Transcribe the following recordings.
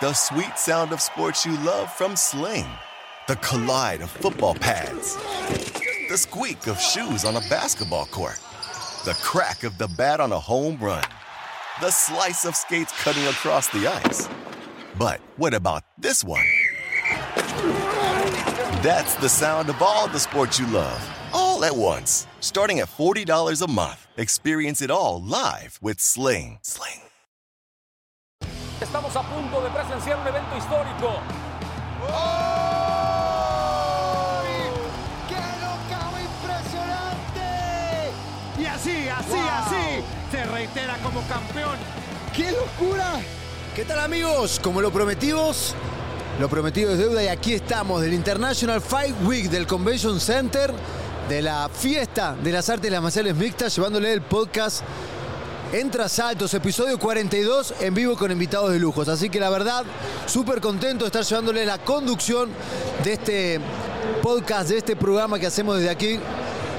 The sweet sound of sports you love from Sling. The collide of football pads. The squeak of shoes on a basketball court. The crack of the bat on a home run. The slice of skates cutting across the ice. But what about this one? That's the sound of all the sports you love, all at once. Starting at $40 a month. Experience it all live with Sling. Sling. Estamos a punto de presenciar un evento histórico. ¡Qué knockout impresionante! Y así, así, Wow. así, se reitera como campeón. ¡Qué locura! ¿Qué tal amigos? Como lo prometimos, lo prometido es deuda y aquí estamos del International Fight Week del Convention Center, de la fiesta de las artes y las marciales mixtas, llevándole el podcast Entra Saltos, episodio 42 en vivo con invitados de lujos. Así que la verdad, súper contento de estar llevándole la conducción de este podcast, de este programa que hacemos desde aquí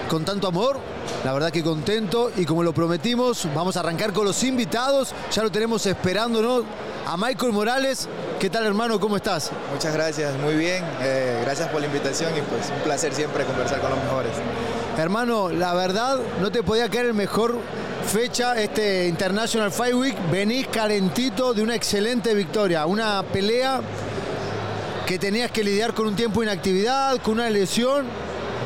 con tanto amor. La verdad que contento y como lo prometimos, vamos a arrancar con los invitados. Ya lo tenemos esperándonos a Michael Morales. ¿Qué tal hermano? ¿Cómo estás? Muchas gracias, muy bien. Eh, gracias por la invitación y pues un placer siempre conversar con los mejores. Hermano, la verdad no te podía caer el mejor fecha este International Fight Week. Venís calentito de una excelente victoria, una pelea que tenías que lidiar con un tiempo de inactividad, con una lesión,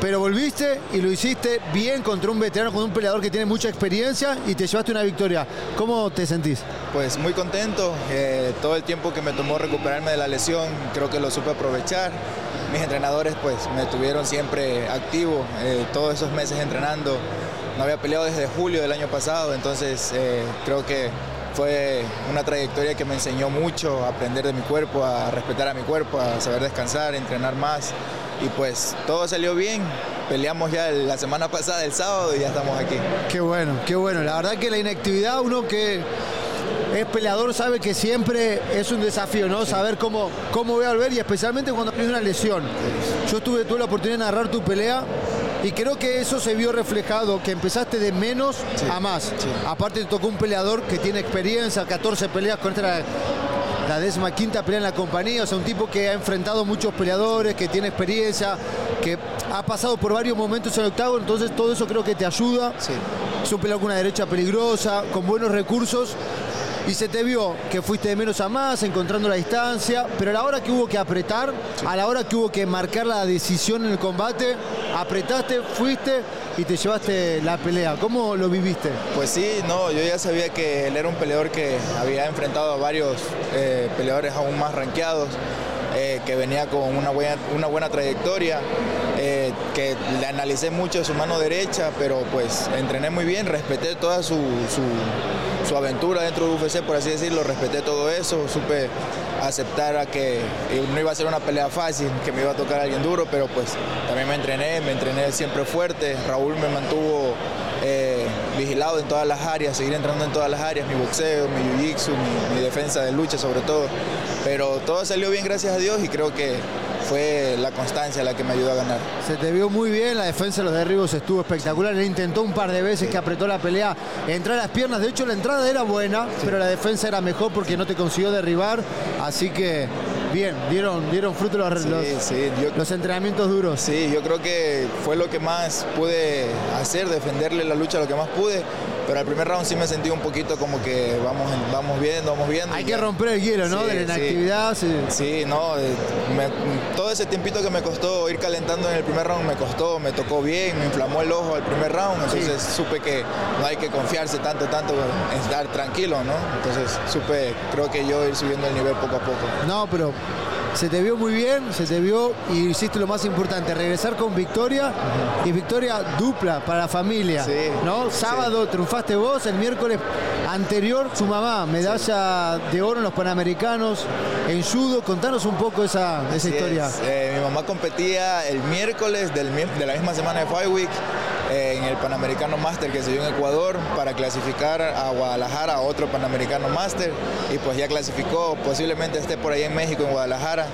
pero volviste y lo hiciste bien contra un veterano, con un peleador que tiene mucha experiencia y te llevaste una victoria. ¿Cómo te sentís? Pues muy contento. eh, todo el tiempo que me tomó recuperarme de la lesión, creo que lo supe aprovechar. Mis entrenadores pues me tuvieron siempre activo, eh, todos esos meses entrenando. No había peleado desde julio del año pasado, entonces eh, creo que fue una trayectoria que me enseñó mucho a aprender de mi cuerpo, a respetar a mi cuerpo, a saber descansar, entrenar más. Y pues todo salió bien. Peleamos ya la semana pasada, el sábado, y ya estamos aquí. Qué bueno, qué bueno. La verdad que la inactividad, uno que es peleador sabe que siempre es un desafío, ¿no? Saber cómo, cómo voy a volver y especialmente cuando tienes una lesión. Yo tuve, tuve la oportunidad de narrar tu pelea y creo que eso se vio reflejado, que empezaste de menos Sí, a más. sí. Aparte te tocó un peleador que tiene experiencia, 14 peleas con esta la, la décima quinta pelea en la compañía, o sea, un tipo que ha enfrentado muchos peleadores, que tiene experiencia, que ha pasado por varios momentos en el octavo, entonces todo eso creo que te ayuda. Sí. Es un peleador con una derecha peligrosa, con buenos recursos. Y se te vio que fuiste de menos a más, encontrando la distancia, pero a la hora que hubo que apretar, a la hora que hubo que marcar la decisión en el combate, apretaste, fuiste y te llevaste la pelea. ¿Cómo lo viviste? Pues sí, no, yo ya sabía que él era un peleador que había enfrentado a varios eh, peleadores aún más rankeados, eh, que venía con una buena, una buena trayectoria, eh, que le analicé mucho de su mano derecha, pero pues entrené muy bien, respeté toda su, su- su aventura dentro de UFC, por así decirlo, respeté todo eso, supe aceptar a que eh, no iba a ser una pelea fácil, que me iba a tocar alguien duro, pero pues también me entrené, me entrené siempre fuerte, Raúl me mantuvo eh, vigilado en todas las áreas, seguir entrando en todas las áreas, mi boxeo, mi jiu-jitsu, mi, mi defensa de lucha sobre todo. Pero todo salió bien gracias a Dios y creo que fue la constancia la que me ayudó a ganar. Se te vio muy bien, la defensa de los derribos estuvo espectacular. Él intentó un par de veces que apretó la pelea, entrar a las piernas. De hecho, la entrada era buena, pero la defensa era mejor porque no te consiguió derribar. Así que, bien, dieron, dieron fruto los, Sí, los- sí, yo- los entrenamientos duros. Sí, yo creo que fue lo que más pude hacer, defenderle la lucha lo que más pude. Pero al primer round sí me sentí un poquito como que vamos, vamos viendo, vamos viendo. Hay que ya. romper el hielo, ¿no? Sí, de la inactividad. sí. Sí, no, eh, me- todo ese tiempito que me costó ir calentando en el primer round me costó, me tocó bien, me inflamó el ojo al primer round, entonces supe que no hay que confiarse tanto, tanto, en estar tranquilo, ¿no? Entonces supe, creo que yo ir subiendo el nivel poco a poco. No, pero se te vio muy bien, se te vio y hiciste lo más importante, regresar con victoria y victoria dupla para la familia. Sí, ¿no? sí. Sábado triunfaste vos, el miércoles anterior su mamá, medalla de oro en los Panamericanos en judo. Contanos un poco esa, esa historia. es. Eh, mi mamá competía el miércoles del de la misma semana de Fight Week en el Panamericano Master que se dio en Ecuador para clasificar a Guadalajara a otro Panamericano Master y pues ya clasificó, posiblemente esté por ahí en México, en Guadalajara.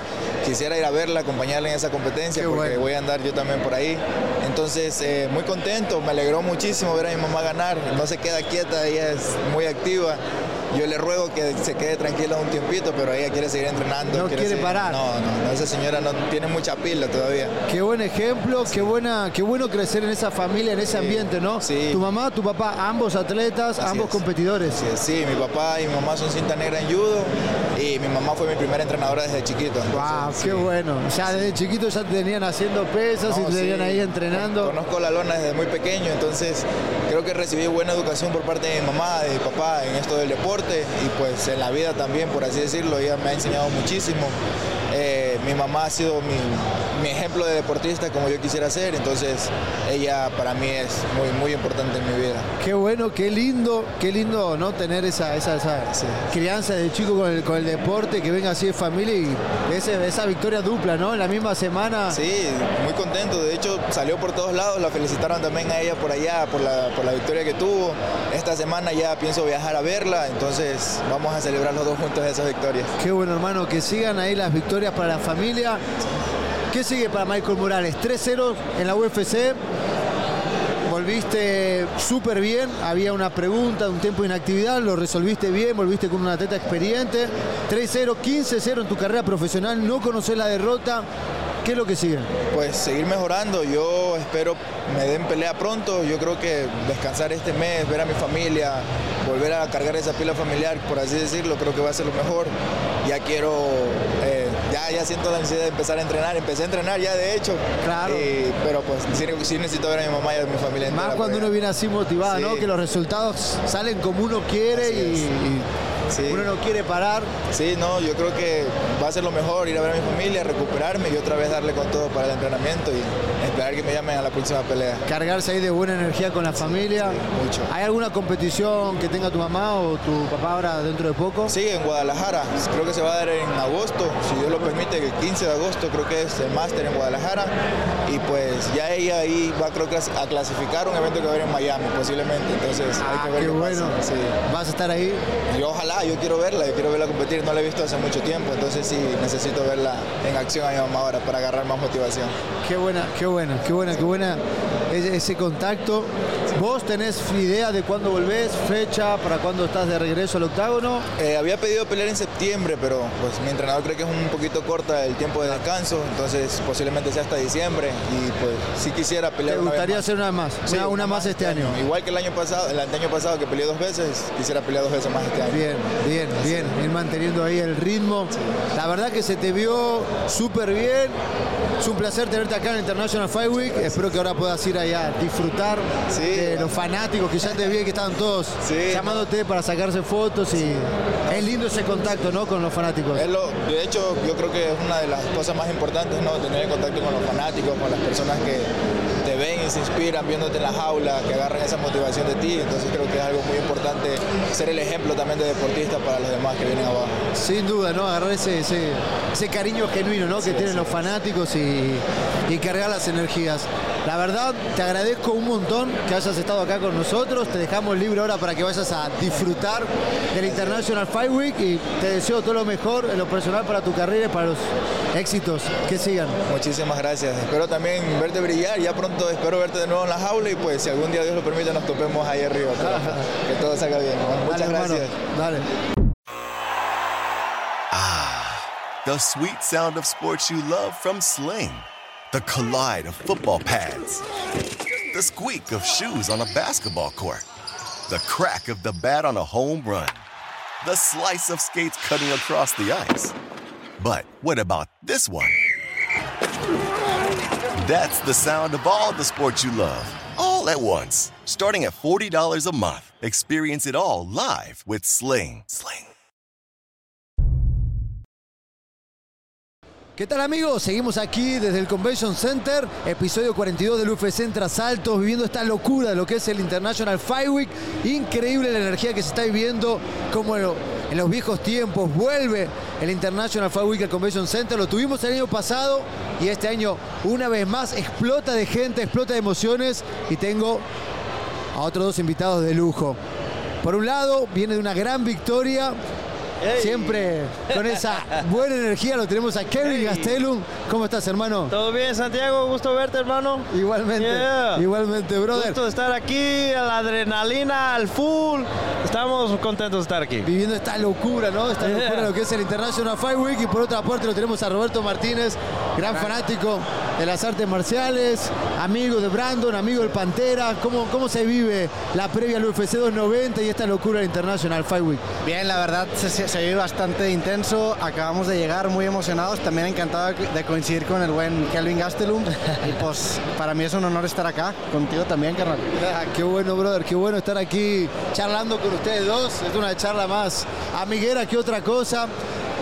Quisiera ir a verla, acompañarla en esa competencia Qué porque bueno. voy a andar yo también por ahí. Entonces, eh, muy contento, me alegró muchísimo ver a mi mamá ganar, no se queda quieta, ella es muy activa. Yo le ruego que se quede tranquila un tiempito, pero ella quiere seguir entrenando. No quiere seguir- parar. No, no, no, esa señora no tiene mucha pila todavía. Qué buen ejemplo, qué buena, qué bueno crecer en esa familia, en ese ambiente, ¿no? sí. Tu mamá, tu papá, ambos atletas, Así ambos es. competidores. Sí, sí, mi papá y mi mamá son cinta negra en judo y mi mamá fue mi primera entrenadora desde chiquito. Wow, qué bueno. Ya desde chiquito ya te tenían haciendo pesas y te tenían ahí entrenando. Conozco la lona desde muy pequeño, entonces creo que recibí buena educación por parte de mi mamá, de mi papá en esto del deporte y pues en la vida también, por así decirlo, ella me ha enseñado muchísimo. Eh, mi mamá ha sido mi, mi ejemplo de deportista como yo quisiera ser, entonces ella para mí es muy, muy importante en mi vida. Qué bueno, qué lindo, qué lindo, ¿no? Tener esa, esa, esa Sí. crianza de chico con el, con el deporte, que venga así de familia y ese- esa victoria dupla, ¿no? En la misma semana. Sí, muy contento. De hecho, salió por todos lados. La felicitaron también a ella por allá, por la, por la victoria que tuvo. Esta semana ya pienso viajar a verla, entonces vamos a celebrar los dos juntos esas victorias. Qué bueno, hermano, que sigan ahí las victorias para la familia. ¿Qué sigue para Michael Morales? 3-0 en la UFC. Volviste súper bien, había una pregunta, un tiempo de inactividad, lo resolviste bien, volviste con un atleta experiente. 3-0, 15-0 en tu carrera profesional, no conoces la derrota. ¿Qué es lo que sigue? Pues seguir mejorando. Yo espero me den pelea pronto. Yo creo que descansar este mes, ver a mi familia, volver a cargar esa pila familiar, por así decirlo, creo que va a ser lo mejor. Ya quiero, eh, ya, ya siento la necesidad de empezar a entrenar. Empecé a entrenar ya, de hecho. Claro. Y- pero pues sí, sí necesito ver a mi mamá y a mi familia. Más entera, cuando porque- uno viene así motivado, Sí. ¿no? Que los resultados salen como uno quiere y, y Sí. uno no quiere parar. Sí, no, yo creo que va a ser lo mejor ir a ver a mi familia, recuperarme y otra vez darle con todo para el entrenamiento y esperar que me llamen a la próxima pelea. Cargarse ahí de buena energía con la familia. mucho. ¿Hay alguna competición que tenga tu mamá o tu papá ahora dentro de poco? Sí, en Guadalajara, creo que se va a dar en agosto, si Dios lo permite, el 15 de agosto creo que es el máster en Guadalajara y pues ya ella ahí va creo que a clasificar un evento que va a haber en Miami posiblemente, entonces hay Ah, que ver qué qué bueno. pasa, sí. ¿Vas a estar ahí? Y ojalá, yo quiero verla, yo quiero verla competir, no la he visto hace mucho tiempo, entonces sí necesito verla en acción a mi mamá ahora para agarrar más motivación. Qué buena, qué buena, qué buena, qué buena ese, contacto. ¿Vos tenés idea de cuándo volvés? ¿Fecha? ¿Para cuándo estás de regreso al octágono? Eh, había pedido pelear en septiembre, pero pues mi entrenador cree que es un poquito corta el tiempo de descanso, entonces posiblemente sea hasta diciembre y pues sí quisiera ¿Te pelear. una vez gustaría más. hacer una más? Sí, una, una más este año. Igual que el año pasado, el año pasado que peleé dos veces, quisiera pelear dos veces más este año. Bien, bien, bien. Ir manteniendo ahí el ritmo. La verdad que se te vio súper bien. Es un placer tenerte acá en International Fight Week. Espero que ahora puedas ir allá a disfrutar Sí, de los fanáticos que ya te vi que estaban todos Sí, llamándote para sacarse fotos y es lindo ese contacto, ¿no? Con los fanáticos. Es lo- de hecho, yo creo que es una de las cosas más importantes, ¿no? Tener contacto con los fanáticos, con las personas que se inspiran viéndote en la jaula, que agarran esa motivación de ti. Entonces creo que es algo muy importante ser el ejemplo también de deportista para los demás que vienen abajo. Sin duda, ¿no? Agarrar ese, ese, ese cariño genuino, ¿no? que tienen los fanáticos y, y cargar las energías. La verdad, te agradezco un montón que hayas estado acá con nosotros. Te dejamos libre ahora para que vayas a disfrutar del International Fight Week y te deseo todo lo mejor en lo personal para tu carrera y para los éxitos que sigan. Muchísimas gracias. Espero también verte brillar. Ya pronto espero verte de nuevo en la jaula y pues si algún día Dios lo permite nos topemos ahí arriba. Pero que todo salga bien. Muchas Dale, hermano. gracias. Dale. Ah, the sweet sound of sports you love from Sling. The collide of football pads. The squeak of shoes on a basketball court. The crack of the bat on a home run. The slice of skates cutting across the ice. But what about this one? That's the sound of all the sports you love, all at once. Starting at $40 a month, experience it all live with Sling. Sling. ¿Qué tal amigos? Seguimos aquí desde el Convention Center, episodio 42 del UFC Entre Asaltos, viviendo esta locura de lo que es el International Fight Week. Increíble la energía que se está viviendo, como en, en los viejos tiempos vuelve el International Fight Week Convention Center. Lo tuvimos el año pasado y este año una vez más explota de gente, explota de emociones y tengo a otros dos invitados de lujo. Por un lado, viene de una gran victoria Siempre con esa buena energía lo tenemos a Kevin Gastelum. ¿Cómo estás, hermano? Todo bien, Santiago, gusto verte, hermano. Igualmente, Yeah. igualmente, brother. Gusto de estar aquí, a la adrenalina al full. Estamos contentos de estar aquí. Viviendo esta locura, ¿no? Esta Yeah. locura de lo que es el International Fight Week. Y por otra parte lo tenemos a Roberto Martínez, gran fanático de las artes marciales, amigo de Brandon, amigo del Pantera. ¿Cómo, cómo se vive la previa al UFC 290 y esta locura del International Fight Week? Bien, la verdad se, se- vive bastante intenso. Acabamos de llegar muy emocionados. También encantado de coincidir con el buen Kelvin Gastelum. Y pues para mí es un honor estar acá. Contigo también, carnal. Ah, qué bueno, brother, qué bueno estar aquí charlando con ustedes dos. Es una charla más amiguera que otra cosa,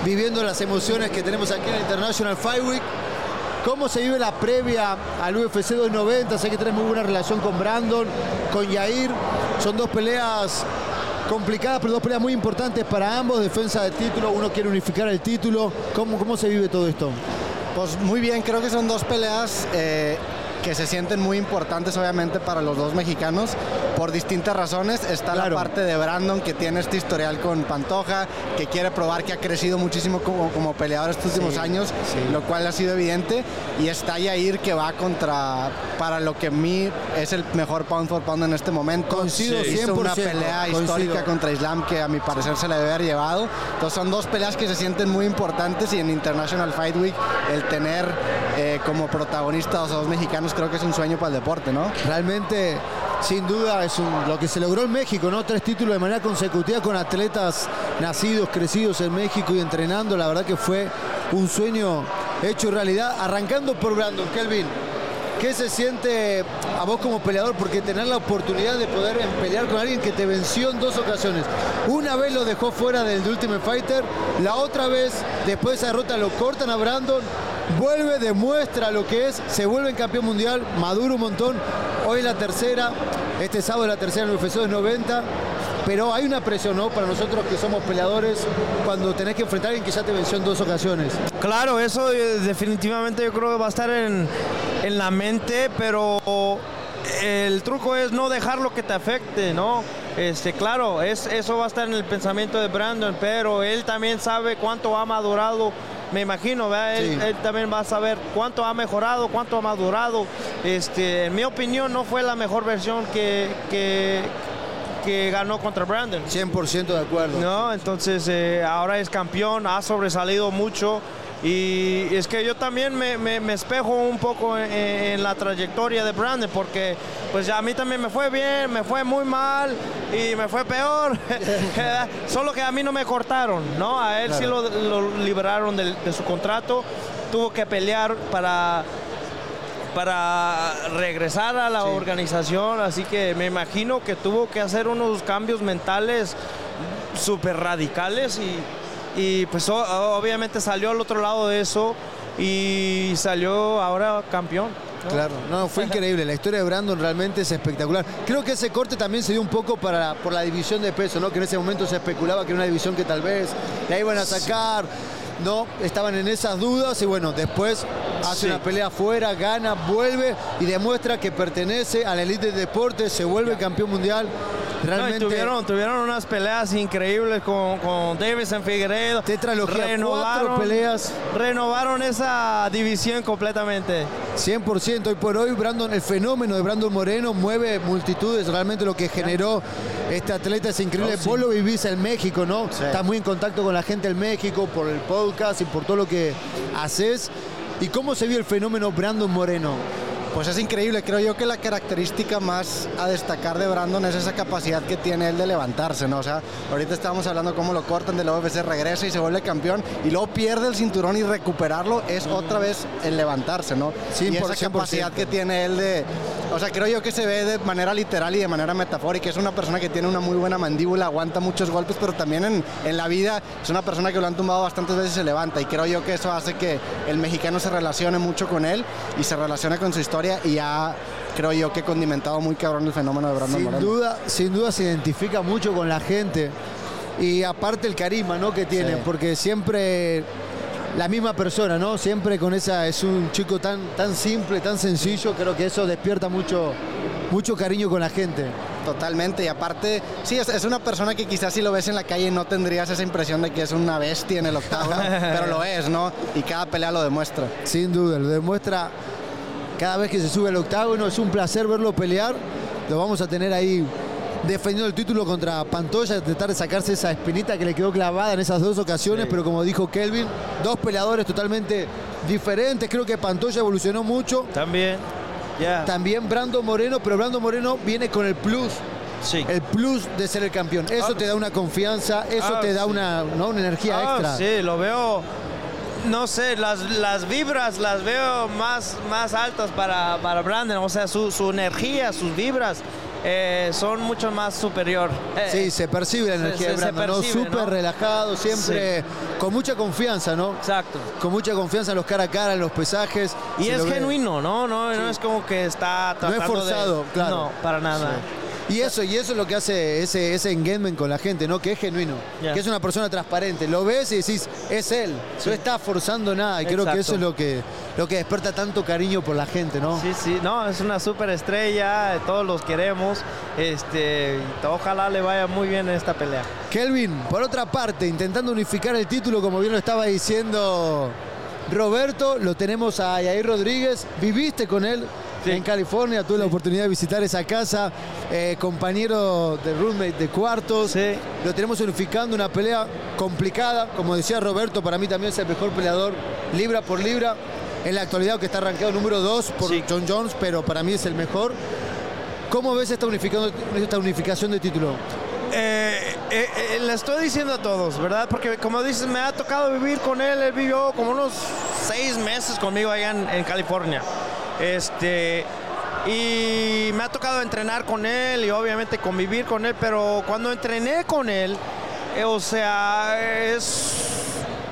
viviendo las emociones que tenemos aquí en el International Fight Week. ¿Cómo se vive la previa al UFC 290? Sé que tenés muy buena relación con Brandon, con Yair. Son dos peleas complicadas, pero dos peleas muy importantes para ambos. Defensa de título, uno quiere unificar el título. ¿Cómo, cómo se vive todo esto? Pues muy bien, creo que son dos peleas eh, que se sienten muy importantes obviamente para los dos mexicanos por distintas razones. Está Claro. la parte de Brandon que tiene este historial con Pantoja, que quiere probar que ha crecido muchísimo como, como peleador estos últimos Sí, años, sí. lo cual ha sido evidente. Y está Yair que va contra, para lo que a mí es el mejor pound for pound en este momento. Coincido Hizo una 100%, pelea histórica contra Islam que a mi parecer se le debe haber llevado. Entonces son dos peleas que se sienten muy importantes y en International Fight Week el tener eh, como protagonistas a dos mexicanos creo que es un sueño para el deporte, ¿no? Realmente, sin duda, es lo que se logró en México, ¿no? Tres títulos de manera consecutiva con atletas nacidos, crecidos en México y entrenando. La verdad que fue un sueño hecho realidad. Arrancando por Brandon Kelvin. ¿Qué se siente a vos como peleador? Porque tener la oportunidad de poder pelear con alguien que te venció en dos ocasiones. Una vez lo dejó fuera del Ultimate Fighter, la otra vez, después de esa derrota, lo cortan a Brandon, vuelve, demuestra lo que es, se vuelve campeón mundial, madura un montón. Hoy la tercera, este sábado la tercera en el UFC 90. Pero hay una presión, ¿no? Para nosotros que somos peleadores, cuando tenés que enfrentar a alguien que ya te venció en dos ocasiones. Claro, eso eh, definitivamente yo creo que va a estar en, en la mente, pero el truco es no dejarlo que te afecte, ¿no? Este, claro, es, eso va a estar en el pensamiento de Brandon, pero él también sabe cuánto ha madurado, me imagino. Él, Sí. él también va a saber cuánto ha mejorado, cuánto ha madurado. Este, en mi opinión, no fue la mejor versión que, que, que ganó contra Brandon. 100% de acuerdo. No, entonces eh, ahora es campeón, ha sobresalido mucho y es que yo también me, me- me espejo un poco en, en la trayectoria de Brandon porque pues a mí también me fue bien, me fue muy mal y me fue peor, solo que a mí no me cortaron, ¿no? A él sí lo, lo liberaron de, su contrato, tuvo que pelear para para regresar a la organización, así que me imagino que tuvo que hacer unos cambios mentales súper radicales y, y, pues obviamente salió al otro lado de eso y salió ahora campeón. ¿no? Claro, no, fue increíble. La historia de Brandon realmente es espectacular. Creo que ese corte también se dio un poco para, por la división de peso, ¿no? Que en ese momento se especulaba que era una división que tal vez la iban a sacar. No, estaban en esas dudas y bueno, después hace Sí. una pelea afuera, gana, vuelve y demuestra que pertenece a la elite del deporte, se vuelve campeón mundial. No, Realmente tuvieron, tuvieron unas peleas increíbles con, con Davison Figueiredo. Tetralogía, cuatro peleas. Renovaron esa división completamente. 100% hoy por hoy, Brandon, el fenómeno de Brandon Moreno mueve multitudes, realmente lo que generó este atleta es increíble. Oh, sí. Vos lo vivís en México, ¿no? Estás muy en contacto con la gente en México por el podcast y por todo lo que haces. ¿Y cómo se vio el fenómeno Brandon Moreno? Pues es increíble, creo yo que la característica más a destacar de Brandon es esa capacidad que tiene él de levantarse, ¿no? O sea, ahorita estábamos hablando cómo lo cortan de la UFC, regresa y se vuelve campeón y luego pierde el cinturón y recuperarlo es otra vez el levantarse, ¿no? Sí, y por esa 100%. capacidad que tiene él de, o sea, creo yo que se ve de manera literal y de manera metafórica, es una persona que tiene una muy buena mandíbula, aguanta muchos golpes, pero también en, en la vida es una persona que lo han tumbado bastantes veces y se levanta y creo yo que eso hace que el mexicano se relacione mucho con él y se relacione con su historia y ya creo yo que condimentado muy cabrón el fenómeno de Brandon Sin Moreno. duda, sin duda se identifica mucho con la gente. Y aparte el carisma ¿no? que tiene, Sí. porque siempre la misma persona, ¿no? Siempre con esa, es un chico tan, tan simple, tan sencillo, creo que eso despierta mucho, mucho cariño con la gente. Totalmente, y aparte, sí, es, es una persona que quizás si lo ves en la calle no tendrías esa impresión de que es una bestia en el octágono, pero lo es, ¿no? Y cada pelea lo demuestra. Sin duda, lo demuestra cada vez que se sube al octágono. Es un placer verlo pelear. Lo vamos a tener ahí defendiendo el título contra Pantoya, tratar de sacarse esa espinita que le quedó clavada en esas dos ocasiones, pero como dijo Kelvin, dos peleadores totalmente diferentes. Creo que Pantoya evolucionó mucho. También. También Brando Moreno, pero Brando Moreno viene con el plus. Sí. El plus de ser el campeón. Eso Ah, te da una confianza, eso ah, te da una, ¿no? una energía Ah, extra. Sí, lo veo. No sé, las, las vibras las veo más, más altas para, para Brandon. O sea, su, su energía, sus vibras eh, son mucho más superior. Eh, Sí, se percibe la energía se- de se Brando, ¿no? Súper ¿no? relajado, siempre con mucha confianza, ¿no? Exacto. Con mucha confianza en los cara a cara, en los pesajes. Y es genuino, ¿no? No, no es como que está No es tratando de- forzado, claro. No, para nada. Y eso, y eso es lo que hace ese, ese engagement con la gente, ¿no? Que es genuino. Que es una persona transparente. Lo ves y decís, es él. No está forzando nada. Y creo que eso es lo que, lo que desperta tanto cariño por la gente, ¿no? Sí, sí, no, es una súper estrella, todos los queremos. Este, ojalá le vaya muy bien en esta pelea. Kelvin, por otra parte, intentando unificar el título, como bien lo estaba diciendo Roberto, lo tenemos a Yair Rodríguez. Viviste con él Sí. en California, tuve la oportunidad de visitar esa casa, eh, compañero de roommate de cuartos. Sí. Lo tenemos unificando una pelea complicada, como decía Roberto, para mí también es el mejor peleador libra por libra. En la actualidad, que está arrancado número 2 por. John Jones, pero para mí es el mejor. ¿Cómo ves esta unificación, esta unificación de título? Eh, eh, eh, le estoy diciendo a todos, ¿verdad? Porque como dices, me ha tocado vivir con él. Él vivió como unos seis meses conmigo allá en, en California. Este, y me ha tocado entrenar con él y obviamente convivir con él. Pero cuando entrené con él, eh, o sea, es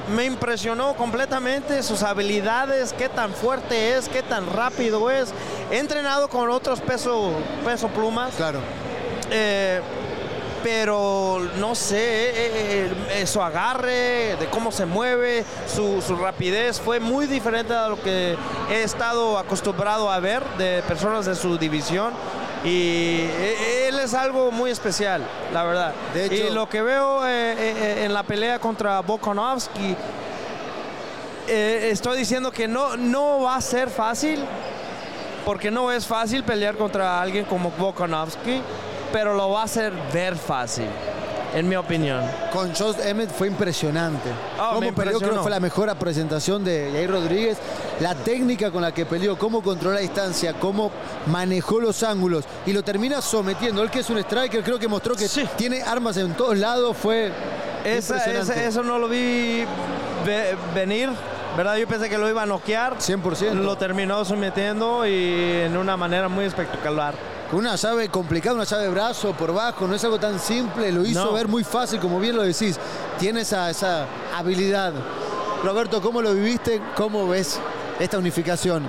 me impresionó completamente sus habilidades, qué tan fuerte es, qué tan rápido es. He entrenado con otros peso, peso plumas. Claro. Eh, pero no sé, eh, eh, su agarre, de cómo se mueve, su, su rapidez fue muy diferente a lo que he estado acostumbrado a ver de personas de su división. Y eh, él es algo muy especial, la verdad. De hecho- y lo que veo en la pelea contra Volkanovski, eh, estoy diciendo que no, no va a ser fácil, porque no es fácil pelear contra alguien como Volkanovski, pero lo va a hacer ver fácil, en mi opinión. Con Josh Emmett fue impresionante. Cómo peleó, creo que fue la mejor presentación de Jair Rodríguez. La técnica con la que peleó, cómo controló la distancia, cómo manejó los ángulos y lo termina sometiendo. Él que es un striker, creo que mostró que Sí. tiene armas en todos lados. Fue Esa- impresionante. esa- eso no lo vi ve- venir, ¿verdad? Yo pensé que lo iba a noquear. 100%. Lo terminó sometiendo y en una manera muy espectacular. Con una llave complicada, una llave de brazo por bajo, no es algo tan simple, lo hizo No. ver muy fácil, como bien lo decís. Tiene esa, esa habilidad. Roberto, ¿cómo lo viviste? ¿Cómo ves esta unificación?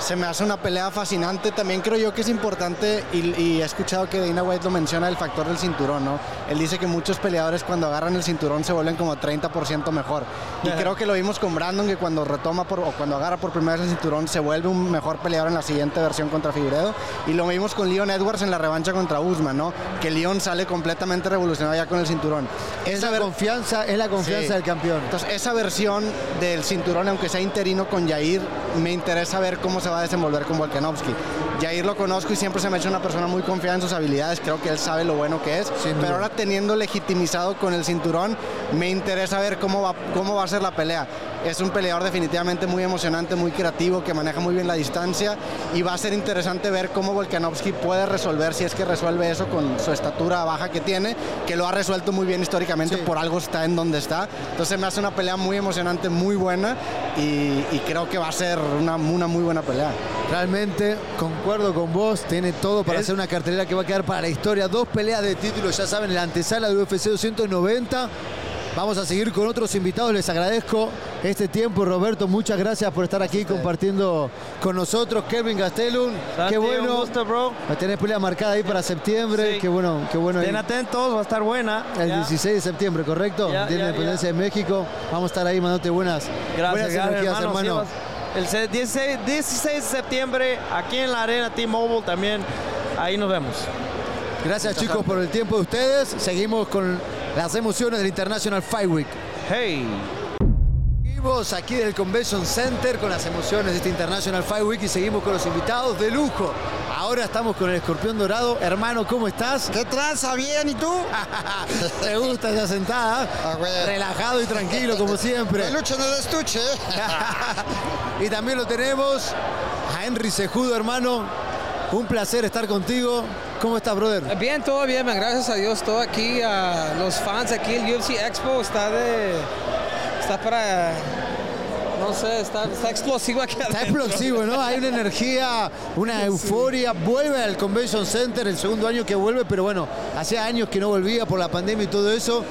Se me hace una pelea fascinante. También creo yo que es importante, y, y he escuchado que Dana White lo menciona, el factor del cinturón, ¿no? Él dice que muchos peleadores cuando agarran el cinturón se vuelven como 30% mejor. Y creo que lo vimos con Brandon, que cuando retoma por, o cuando agarra por primera vez el cinturón se vuelve un mejor peleador en la siguiente versión contra Figueredo. Y lo vimos con Leon Edwards en la revancha contra Usman, ¿no? Que Leon sale completamente revolucionado ya con el cinturón. Es Esa la confianza, es la confianza Sí. del campeón. entonces, esa versión del cinturón, aunque sea interino con Jair, me interesa ver cómo se va a desenvolver con Volkanovski. Jair lo conozco y siempre se me ha hecho una persona muy confiada en sus habilidades. Creo que él sabe lo bueno que es. Sin duda. Pero ahora teniendo legitimizado con el cinturón, me interesa ver cómo va, cómo va a ser la pelea. Es un peleador definitivamente muy emocionante, muy creativo, que maneja muy bien la distancia y va a ser interesante ver cómo Volkanovski puede resolver, si es que resuelve eso con su estatura baja que tiene, que lo ha resuelto muy bien históricamente, Sí. por algo está en donde está. Entonces me hace una pelea muy emocionante, muy buena y, y creo que va a ser una, una muy buena pelea. Realmente concuerdo con vos, tiene todo para Es- hacer una cartelera que va a quedar para la historia. Dos peleas de títulos, ya saben, en la antesala del UFC 290. Vamos a seguir con otros invitados, les agradezco este tiempo. Roberto, muchas gracias por estar aquí compartiendo con nosotros. Kevin Gastelum, qué un bueno. gusto, bro. Tener pelea marcada ahí para septiembre, Sí. qué bueno, qué bueno. Estén atentos, va a estar buena. El Ya. 16 de septiembre, ¿correcto? Ya, Día de Independencia de México. Vamos a estar ahí mandándote buenas, Gracias, buenas gracias, energías, hermano. el se- 16, 16 de septiembre, aquí en la Arena T-Mobile también. Ahí nos vemos. Gracias chicos por el tiempo de ustedes. Seguimos con las emociones del International Fight Week. Hey. Seguimos aquí del Convention Center con las emociones de este International Fight Week y seguimos con los invitados de lujo. Ahora estamos con el escorpión dorado. Hermano, ¿cómo estás? ¿Qué tranza? ¿Bien? ¿Y tú? ¿Te gusta esa sentada? Ah. Relajado y tranquilo, como siempre. Peluche en el estuche. y también lo tenemos a Henry Sejudo, hermano. Un placer estar contigo. ¿Cómo estás, brother? Bien, todo bien, man. gracias a Dios. Todo aquí, a los fans aquí, el UFC Expo está de. Está para. No sé, está, está explosivo aquí. Está explosivo, ¿no? Hay una energía, una euforia. Vuelve al Convention Center, el segundo año que vuelve, pero bueno, hacía años que no volvía por la pandemia y todo eso.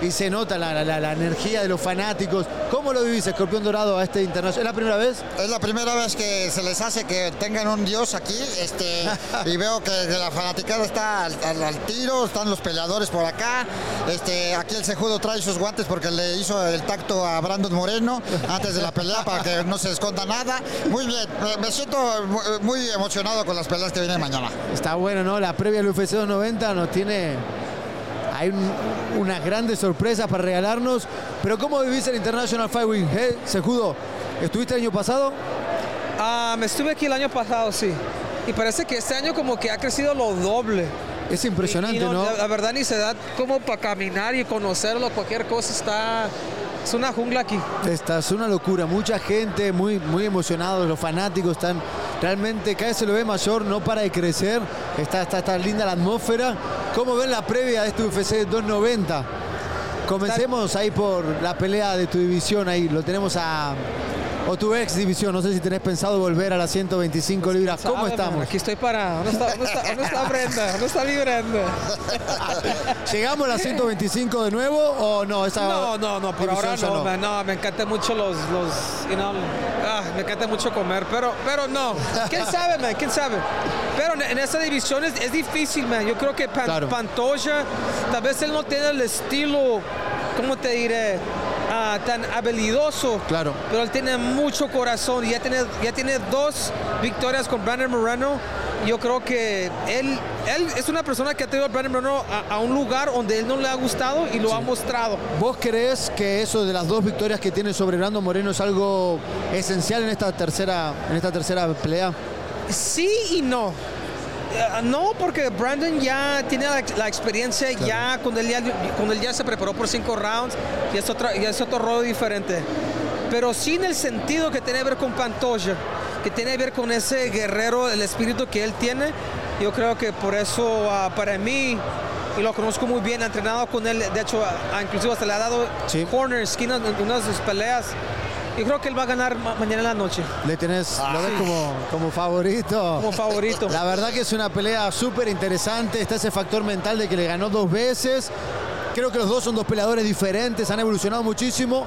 Y se nota la, la- la energía de los fanáticos. ¿Cómo lo vivís, Escorpión Dorado, a este internacional? ¿Es la primera vez? Es la primera vez que se les hace que tengan un dios aquí. Este, y veo que la fanaticada está al, al- al tiro, están los peleadores por acá. Este, aquí el cejudo trae sus guantes porque le hizo el tacto a Brandon Moreno antes de la pelea para que no se esconda nada. Muy bien, me, siento mu- muy emocionado con las peleas que vienen mañana. Está bueno, ¿no? La previa del UFC 290 nos tiene. Hay un- unas grandes sorpresas para regalarnos. Pero ¿cómo vivís el International Fight Week? ¿Eh? Sejudo, ¿estuviste el año pasado? Ah, me estuve aquí el año pasado, sí. Y parece que este año como que ha crecido lo doble. Es impresionante, Y- y ¿no? La, la verdad ni se da como para caminar y conocerlo, cualquier cosa está... Es una jungla aquí. Esta es una locura, mucha gente muy, muy emocionados, los fanáticos están realmente, cada vez se lo ve mayor, no para de crecer, está, está, está linda la atmósfera. ¿Cómo ven la previa de este UFC 290? Comencemos ahí por la pelea de tu división, ahí lo tenemos a... O tu ex división, no sé si tenés pensado volver a las 125 libras. ¿Cómo estamos? Aquí estoy para... ¿Dónde está, está, dónde está Brenda? ¿Dónde está mi Brenda? ¿Llegamos a las 125 de nuevo o no? Esa No, no, no, por ahora no, man, no, me encanta mucho los, los you know, ah, me encanta mucho comer, pero, pero no, quién sabe, man, quién sabe. Pero en, en esa división es, es difícil, man. Yo creo que Pan- Claro. Pantoja, tal vez él no tiene el estilo, ¿cómo te diré? Ah, tan habilidoso. Claro. Pero él tiene mucho corazón y ya tiene, ya tiene dos victorias con Brandon Moreno. Yo creo que él, él es una persona que ha traído a Brandon Moreno a, a un lugar donde él no le ha gustado y lo ha mostrado. ¿Vos crees que eso de las dos victorias que tiene sobre Brando Moreno es algo esencial en esta tercera, en esta tercera pelea? Sí y no. Eh, no, porque Brandon ya tiene la, la experiencia, ya cuando él ya, cuando él ya se preparó por cinco rounds, ya es, otra, ya es otro rol diferente. Pero sí en el sentido que tiene que ver con Pantoja, que tiene que ver con ese guerrero, el espíritu que él tiene. Yo creo que por eso ah, para mí, y lo conozco muy bien, he entrenado con él, de hecho, ah, inclusive hasta le ha dado Sí. corner, esquina en una de sus peleas. Yo creo que él va a ganar ma- mañana en la noche. Le tenés, lo ves como, como favorito. Como favorito. La verdad que es una pelea súper interesante. Está ese factor mental de que le ganó dos veces. Creo que los dos son dos peleadores diferentes, han evolucionado muchísimo.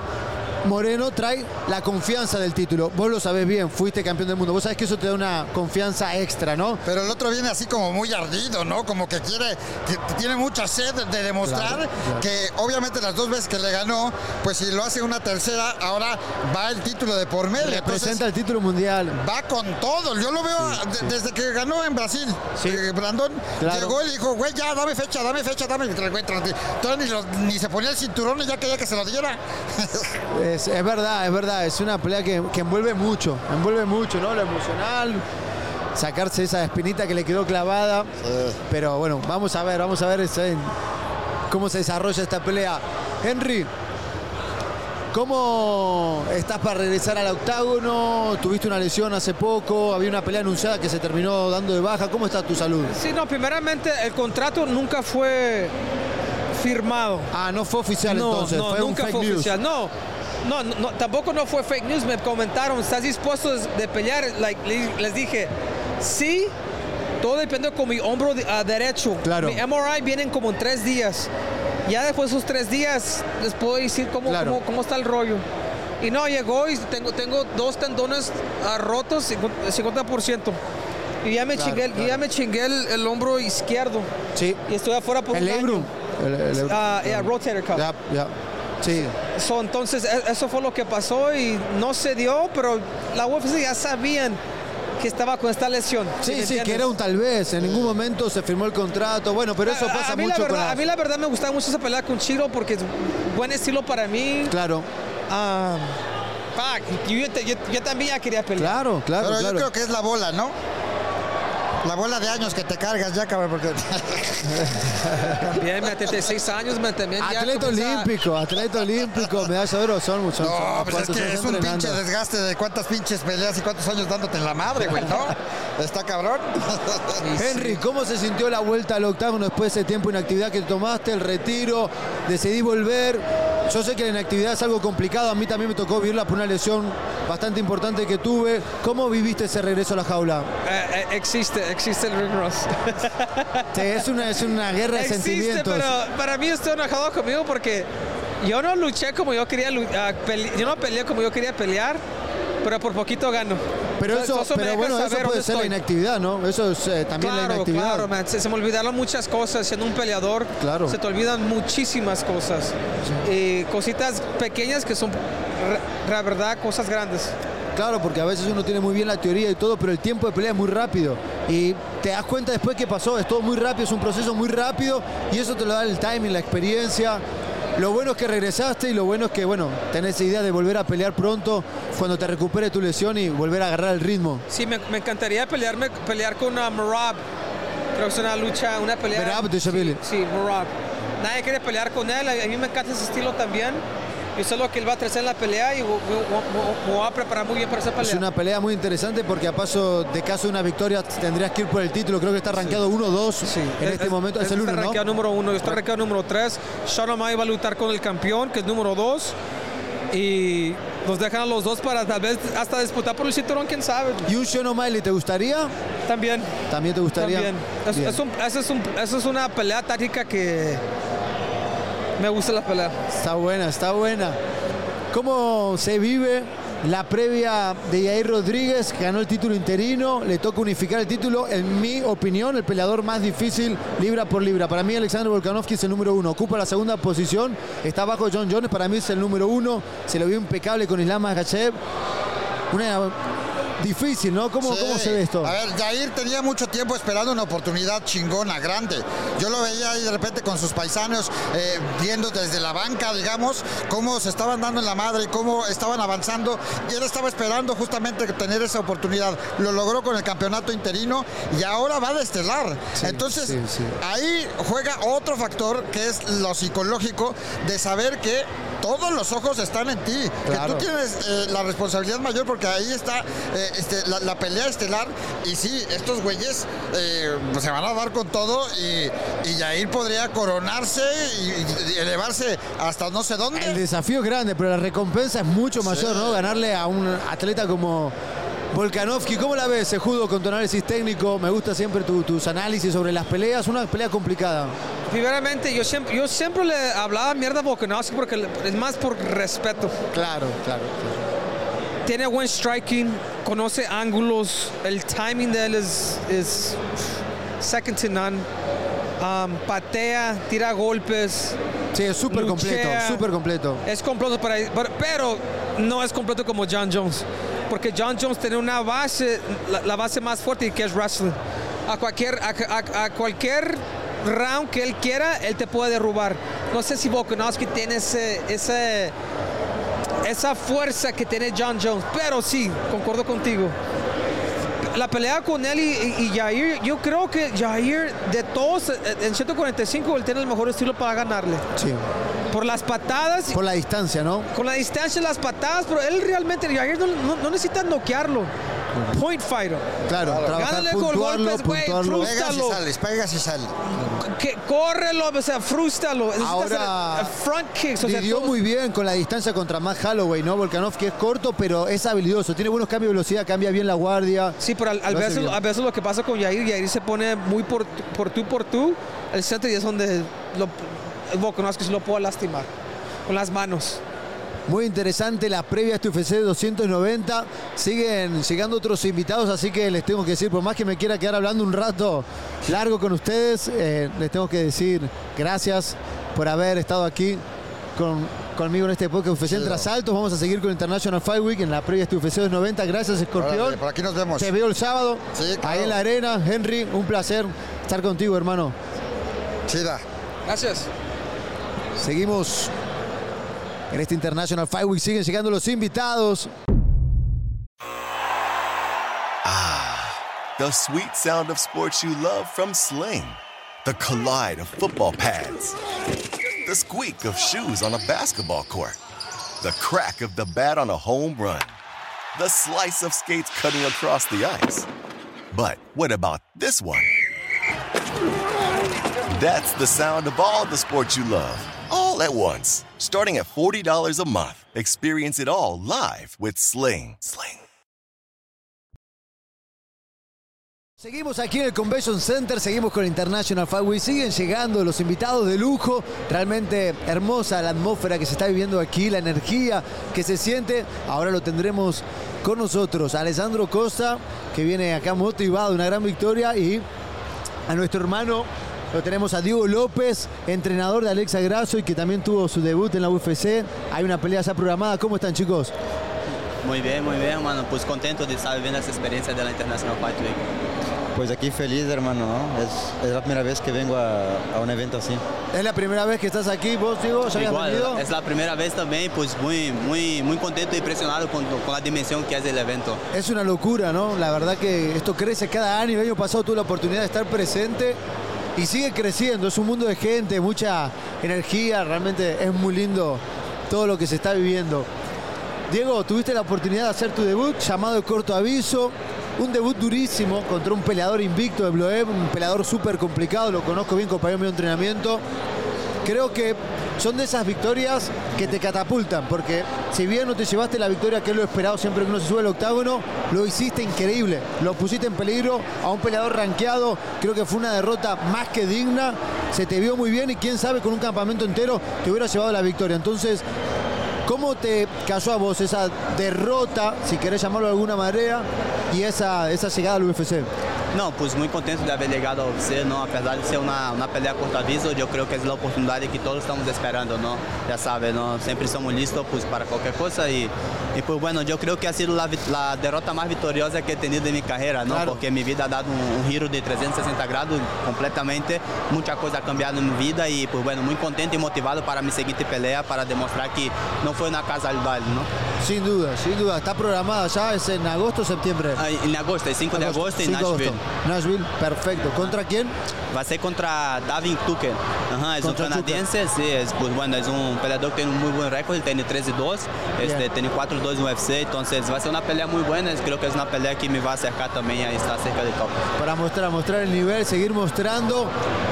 Moreno trae la confianza del título. Vos lo sabés bien, fuiste campeón del mundo. Vos sabés que eso te da una confianza extra, ¿no? Pero el otro viene así como muy ardido, ¿no? Como que quiere, que tiene mucha sed de demostrar Claro, claro. que obviamente las dos veces que le ganó, pues si lo hace una tercera, ahora va el título de por medio. Representa el título mundial. va con todo. Yo lo veo de- desde que ganó en Brasil. Sí. Eh, Brandon Claro. llegó y dijo, güey, ya, dame fecha, dame fecha, dame. Güey, ni, lo- ni se ponía el cinturón y ya quería que se lo diera. Es, es verdad, es verdad. Es una pelea que, que envuelve mucho. Envuelve mucho, ¿no? Lo emocional. Sacarse esa espinita que le quedó clavada. Pero bueno, vamos a ver, vamos a ver ese- cómo se desarrolla esta pelea. Henry, ¿cómo estás para regresar al octágono? Tuviste una lesión hace poco, había una pelea anunciada que se terminó dando de baja. ¿Cómo está tu salud? Sí, no, primeramente el contrato nunca fue firmado. Ah, no fue oficial no, entonces, no, fue nunca un fake fue news. oficial. No, no, no, tampoco no fue fake news. Me comentaron, ¿estás dispuesto de pelear? Like, les dije, sí. Todo depende con mi hombro de- ah, derecho. Claro. Mi MRI vienen como en tres días. Ya después de esos tres días les puedo decir cómo, Claro. cómo, cómo está el rollo. Y no, llegó y tengo, tengo dos tendones ah, rotos, 50%. Y ya me Claro, chingué, claro. ya me chingué el, el hombro izquierdo. Sí. Y estoy afuera por El un año. El. Ah, yeah, rotator cuff. Ya, ya. Sí. So, entonces, e- eso fue lo que pasó y no se dio, pero la UFC ya sabían que estaba con esta lesión. Sí, sí, que era un tal vez. En ningún momento se firmó el contrato. Bueno, pero eso A- pasa a mí mucho la con verdad, las- A mí la verdad me gustaba mucho esa pelea con Chiro porque es buen estilo para mí. Claro, Ah, pa, yo, yo- yo también ya quería pelear. claro, claro, Pero claro. yo creo que es la bola, ¿no? La bola de años que te cargas ya, cabrón, porque... También, me 36 años, me también Atleta olímpico, atleta olímpico, medalla de oro, son, son, son No, pues es que es un entrenando. pinche desgaste de cuántas pinches peleas y cuántos años dándote en la madre, güey, ¿no? Está cabrón. Henry, ¿cómo se sintió la vuelta al octágono después de ese tiempo de inactividad que tomaste, el retiro, decidí volver? Yo sé que la inactividad es algo complicado, a mí también me tocó vivirla por una lesión bastante importante que tuve. ¿Cómo viviste ese regreso a la jaula? Eh, eh, existe, existe el ring rust. Sí, es, una, es una guerra de existe, sentimientos. pero para mí estoy enojado conmigo porque yo no luché como yo quería, pele- yo no peleé como yo quería pelear, pero por poquito gano. Pero eso, me pero bueno, eso puede ser la estoy. inactividad, ¿no? Eso es eh, también la Claro, inactividad. claro, man. Se, se me olvidaron muchas cosas siendo un peleador. Claro. Se te olvidan muchísimas cosas. Y cositas pequeñas que son, la verdad, cosas grandes. Claro, porque a veces uno tiene muy bien la teoría y todo, pero el tiempo de pelea es muy rápido. Y te das cuenta después que pasó, es todo muy rápido, es un proceso muy rápido y eso te lo da el timing, la experiencia. Lo bueno es que regresaste y lo bueno es que, bueno, tenés idea de volver a pelear pronto cuando te recupere tu lesión y volver a agarrar el ritmo. Sí, me, me encantaría pelearme, pelear con uh, Marab. Creo que es una lucha, una pelea. Merab Dushabili. Sí, Marab. Nadie quiere pelear con él. A mí me encanta ese estilo también. Yo sé lo que él va a traer en la pelea y me voy a preparar muy bien para esa pelea. Es una pelea muy interesante porque a paso de caso de una victoria tendrías que ir por el título. Creo que está rankeado 1-2 en este momento. Es, el está 1, ¿no? número uno. Yo estoy rankeado número tres. Sean O'Malley va a luchar con el campeón, que es número dos. Y nos dejan a los dos para tal vez hasta disputar por el cinturón, quién sabe. ¿Y un Sean O'Malley te gustaría? También. ¿También te gustaría? También. Es, es un- es un- esa es una pelea táctica que me gusta la pelea. Está buena, está buena. ¿Cómo se vive la previa de Yair Rodríguez, que ganó el título interino? Le toca unificar el título. En mi opinión, el peleador más difícil, libra por libra. Para mí, Alexander Volkanovski es el número uno. Ocupa la segunda posición. Está bajo John Jones. Para mí es el número uno. Se lo vio impecable con Islam Makhachev. Una difícil, ¿no? ¿Cómo, Sí. ¿Cómo se ve esto? A ver, Jair tenía mucho tiempo esperando una oportunidad chingona, grande. Yo lo veía ahí de repente con sus paisanos, eh, viendo desde la banca, digamos, cómo se estaban dando en la madre y cómo estaban avanzando. Y él estaba esperando justamente tener esa oportunidad. Lo logró con el campeonato interino y ahora va de estelar. Entonces, sí. ahí juega otro factor que es lo psicológico de saber que todos los ojos están en ti, Claro. que tú tienes eh, la responsabilidad mayor porque ahí está eh, este, la, la pelea estelar y sí, estos güeyes eh, pues, se van a dar con todo y, y podría coronarse y, y elevarse hasta no sé dónde. El desafío es grande, pero la recompensa es mucho mayor, ¿no? Ganarle a un atleta como Volkanovski. ¿Cómo la ves, Judo, con tu análisis técnico? Me gusta siempre tu- tus análisis sobre las peleas. Una pelea complicada. Primeramente, yo siempre, yo siempre le hablaba mierda a Volkanovski porque es más por respeto. Claro, claro. Tiene buen striking, conoce ángulos, el timing de él es, es second to none. Um, patea, tira golpes. Sí, es súper completo, súper completo. Es completo para, para- pero no es completo como John Jones. Porque John Jones tiene una base, la, base más fuerte que es wrestling. A cualquier, a, a- cualquier round que él quiera, él te puede derrubar. No sé si Volkanovski tiene ese, ese, esa fuerza que tiene John Jones, pero sí, concuerdo contigo. La pelea con él y, y- y Jair, yo creo que Jair, de todos, en 145, él tiene el mejor estilo para ganarle. Sí. Por las patadas Por la distancia, ¿no? con la distancia, las patadas, pero él realmente, Jair no, no- no necesita noquearlo. Point fighter. Claro, trabajar, Gánale con golpes, güey, Frústalo. pegas y sales. Que, córrelo, o sea, frústalo. Ahora, eh, front kicks. O sea, todo- muy bien con la distancia contra Matt Holloway, ¿no? Volkanovski es corto, pero es habilidoso. Tiene buenos cambios de velocidad, cambia bien la guardia. Sí, pero al, al veces, a veces lo que pasa con Jair, Jair se pone muy por, por tú, por tú, el centro y es donde lo, el Volkanovski se lo puede lastimar. Con las manos. Muy interesante la previa a este UFC 290. Siguen llegando otros invitados, así que les tengo que decir, por más que me quiera quedar hablando un rato largo con ustedes, eh, les tengo que decir gracias por haber estado aquí con conmigo en este podcast UFC Chido. Entre Asaltos. Vamos a seguir con International Fight Week en la previa de UFC 290. Gracias, Escorpión. Por aquí nos vemos. Te veo el sábado Sí, claro. ahí en la arena. Henry, un placer estar contigo, hermano. Chida. Gracias. Seguimos en este International Fight Week. Siguen llegando los invitados. Ah, the sweet sound of sports you love from Sling. The collide of football pads. The squeak of shoes on a basketball court. The crack of the bat on a home run. The slice of skates cutting across the ice. But what about this one? That's the sound of all the sports you love, all at once. Starting at $40 a month. Experience it all live with Sling. Sling. Seguimos aquí en el Convention Center, seguimos con International Fight siguen llegando los invitados de lujo, realmente hermosa la atmósfera que se está viviendo aquí, la energía que se siente, ahora lo tendremos con nosotros, Alessandro Costa, que viene acá motivado una gran victoria, y a nuestro hermano lo tenemos a Diego López, entrenador de Alexa Grasso y que también tuvo su debut en la UFC, hay una pelea ya programada, ¿cómo están chicos? Muy bien, muy bien, hermano. Pues contento de estar viviendo esa experiencia de la International Fight Week. Pues aquí feliz, hermano, ¿no? Es, es la primera vez que vengo a, a un evento así. Es la primera vez que estás aquí, vos Diego, ¿ya Igual, venido? es la primera vez también, pues muy, muy, muy contento y impresionado con, con la dimensión que es el evento. Es una locura, ¿no? La verdad que esto crece cada año. El año pasado tuve la oportunidad de estar presente y sigue creciendo. Es un mundo de gente, mucha energía. Realmente es muy lindo todo lo que se está viviendo. Diego, tuviste la oportunidad de hacer tu debut, llamado de corto aviso. Un debut durísimo contra un peleador invicto de Bloeb, un peleador súper complicado, lo conozco bien, compañero de entrenamiento. Creo que son de esas victorias que te catapultan, porque si bien no te llevaste la victoria que es lo esperado siempre que uno se sube al octágono, lo hiciste increíble, lo pusiste en peligro a un peleador rankeado, creo que fue una derrota más que digna, se te vio muy bien y quién sabe con un campamento entero te hubiera llevado la victoria. Entonces, ¿cómo te cayó a vos esa derrota, si querés llamarlo de alguna manera, y esa, esa llegada al UFC? No, pues muy contento de haber llegado a UFC, ¿no? A pesar de ser una, una pelea a corto aviso, yo creo que es la oportunidad que todos estamos esperando, ¿no? Ya sabes, ¿no? Siempre estamos listos pues, para cualquier cosa y, y pues bueno, yo creo que ha sido la, la derrota más victoriosa que he tenido en mi carrera, ¿no? Claro. Porque mi vida ha dado un, un giro de 360 grados completamente, mucha cosa ha cambiado en mi vida y pues bueno, muy contento y motivado para mi siguiente pelea, para demostrar que no fue una casualidad, ¿no? Sin duda, sin duda. Está programada ya, es en agosto o septiembre. Ah, En agosto, el 5 de agosto en 5 de agosto. Nashville. Perfecto. ¿Contra quién? Va a ser contra Davin Tucker. Ajá, es Contra un canadiense, sí, es, pues, bueno, es un peleador que tiene un muy buen récord, tiene 13 y 2, este, tiene 4 y 2 en UFC, entonces va a ser una pelea muy buena, creo que es una pelea que me va a acercar también a estar cerca del top. Para mostrar, mostrar el nivel, seguir mostrando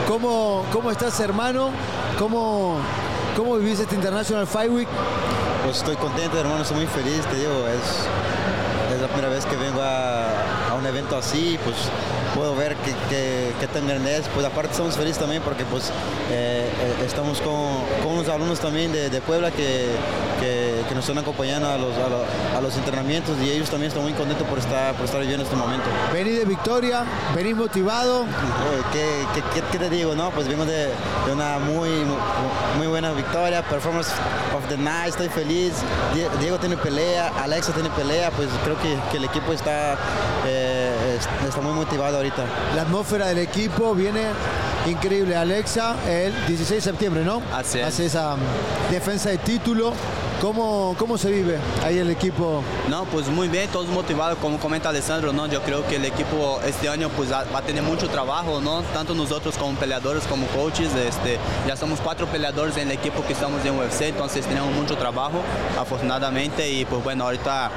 cómo, cómo estás, hermano, cómo, cómo vivís este International Fight Week. Pues estoy contento, hermano, estoy muy feliz, te digo, es, es la primera vez que vengo a un evento así, pues puedo ver qué que, que tan grande es, pues aparte estamos felices también porque pues eh, eh, estamos con, con unos alumnos también de, Puebla que, que nos están acompañando a los, a, lo- a los entrenamientos y ellos también están muy contentos por estar, por estar viviendo este momento. Venís de victoria, venís motivado. ¿Qué, qué, qué- qué te digo? No, pues vengo de, de una muy, muy buena victoria, performance of the night, estoy feliz. Die- Diego tiene pelea, Alexa tiene pelea, pues creo que, que el equipo está, eh, es- está muy motivado ahorita. La atmósfera del equipo viene increíble. Alexa, el 16 de septiembre, ¿no? Así es. Hace esa defensa de título. ¿Cómo, ¿Cómo se vive ahí el equipo? No, pues muy bien, todos motivados, como comenta Alessandro, ¿no? Yo creo que el equipo este año pues va a tener mucho trabajo, ¿no? Tanto nosotros como peleadores, como coaches, este, ya somos cuatro peleadores en el equipo que estamos en UFC, entonces tenemos mucho trabajo, afortunadamente, y pues bueno, ahorita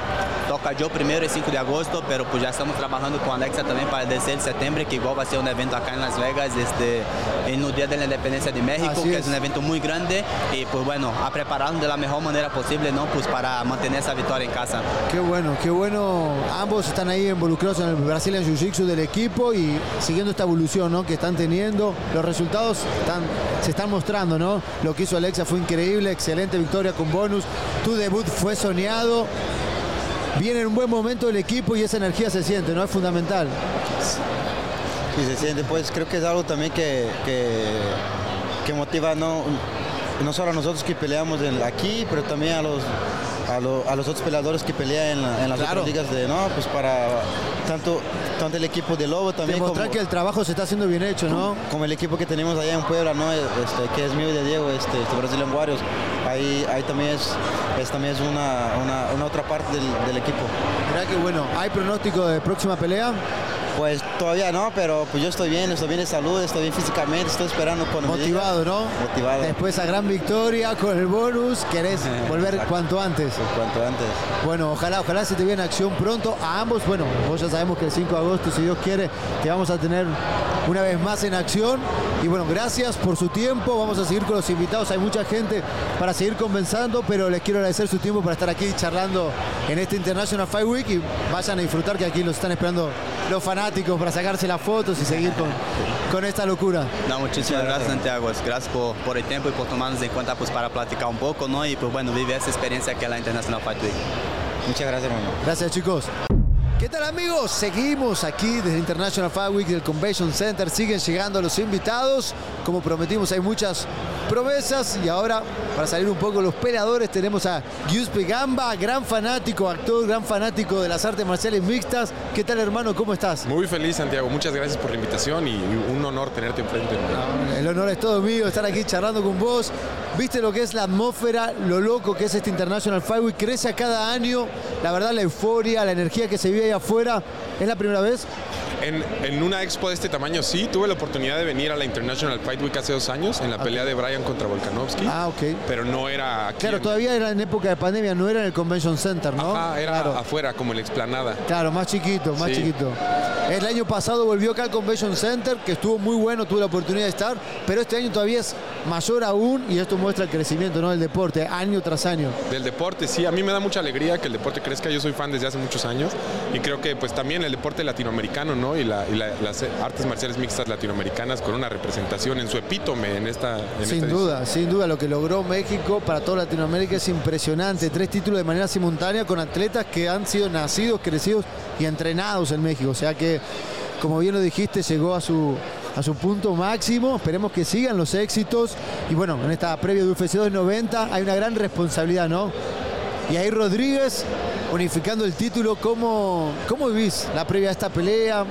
toca yo primero el 5 de agosto, pero pues ya estamos trabajando con Alexa también para el 16 de septiembre, que igual va a ser un evento acá en Las Vegas, este, en el Día de la Independencia de México, Así que es. es un evento muy grande, y pues bueno, a prepararnos de la mejor manera posible, ¿no? Pues para mantener esa victoria en casa. Qué bueno, qué bueno. Ambos están ahí involucrados en el Brazilian Jiu-Jitsu del equipo y siguiendo esta evolución ¿no? que están teniendo. Los resultados están, se están mostrando, ¿no? Lo que hizo Alexa fue increíble, excelente victoria con bonus. Tu debut fue soñado. Viene en un buen momento el equipo y esa energía se siente, ¿no? Es fundamental. Y se siente, pues creo que es algo también que, que, que motiva, ¿no? No solo a nosotros que peleamos aquí, pero también a los, a, lo- a los otros peleadores que pelean en, la- en las Claro. otras ligas de, no, pues para tanto, tanto el equipo de Lobo también Demostrar como, que el trabajo se está haciendo bien hecho, ¿no? como el equipo que tenemos allá en Puebla, ¿no? Este, que es mío y de Diego, este, este Brazilian Warriors. Ahí, ahí también es, es también es una, una, una otra parte del, del equipo. Mirá que bueno, ¿hay pronóstico de próxima pelea? Pues todavía no, pero pues yo estoy bien, estoy bien de salud, estoy bien físicamente, estoy esperando cuando me. Motivado, ¿no? Motivado. Después a gran victoria con el bonus, querés volver cuanto antes. Cuanto antes. Bueno, ojalá, ojalá se te en acción pronto a ambos. Bueno, vos ya sabemos que el 5 de agosto, si Dios quiere, te vamos a tener una vez más en acción. Y bueno, gracias por su tiempo. Vamos a seguir con los invitados. Hay mucha gente para seguir conversando, pero les quiero agradecer su tiempo para estar aquí charlando en este International Fight Week y vayan a disfrutar que aquí los están esperando los fanáticos para sacarse las fotos y seguir con, con esta locura. No, muchísimas gracias, Santiago. Gracias por, por el tiempo y por tomarnos en cuenta pues, para platicar un poco, ¿no? Y pues bueno, vivir esa experiencia que es la International Fight Week. Muchas gracias, hermano. Gracias, chicos. ¿Qué tal amigos? Seguimos aquí desde International Fight Week del Convention Center. Siguen llegando los invitados. Como prometimos, hay muchas promesas. Y ahora, para salir un poco los peleadores, tenemos a Giuseppe Gamba, gran fanático, actor, gran fanático de las artes marciales mixtas. ¿Qué tal, hermano? ¿Cómo estás? Muy feliz, Santiago. Muchas gracias por la invitación y un honor tenerte enfrente. El honor es todo mío estar aquí charlando con vos. Viste lo que es la atmósfera, lo loco que es este International Fight Week. Crece a cada año. La verdad, la euforia, la energía que se vive afuera. ¿Es la primera vez? En, en una expo de este tamaño sí, tuve la oportunidad de venir a la International Fight Week hace dos años en la pelea de Brian contra Volkanovski. Ah, ok. Pero no era aquí. Claro, en- todavía era en época de pandemia, no era en el Convention Center, ¿no? Ajá, era Claro. afuera, como en la explanada. Claro, más chiquito, más Sí. chiquito. El año pasado volvió acá al Convention Center, que estuvo muy bueno, tuve la oportunidad de estar, pero este año todavía es mayor aún y esto muestra el crecimiento ¿no? del deporte, año tras año. Del deporte, sí, a mí me da mucha alegría que el deporte crezca. Yo soy fan desde hace muchos años y creo que pues también el deporte latinoamericano, ¿no? Y, la- y la- las artes marciales mixtas latinoamericanas con una representación en su epítome en esta. en Sin esta duda, sin duda, lo que logró México para toda Latinoamérica es impresionante. Tres títulos de manera simultánea con atletas que han sido nacidos, crecidos y entrenados en México. O sea que, como bien lo dijiste, llegó a su, a su punto máximo. Esperemos que sigan los éxitos. Y bueno, en esta previa de UFC 290 hay una gran responsabilidad, ¿no? Y ahí Rodríguez unificando el título. ¿Cómo, cómo vivís la previa de esta pelea?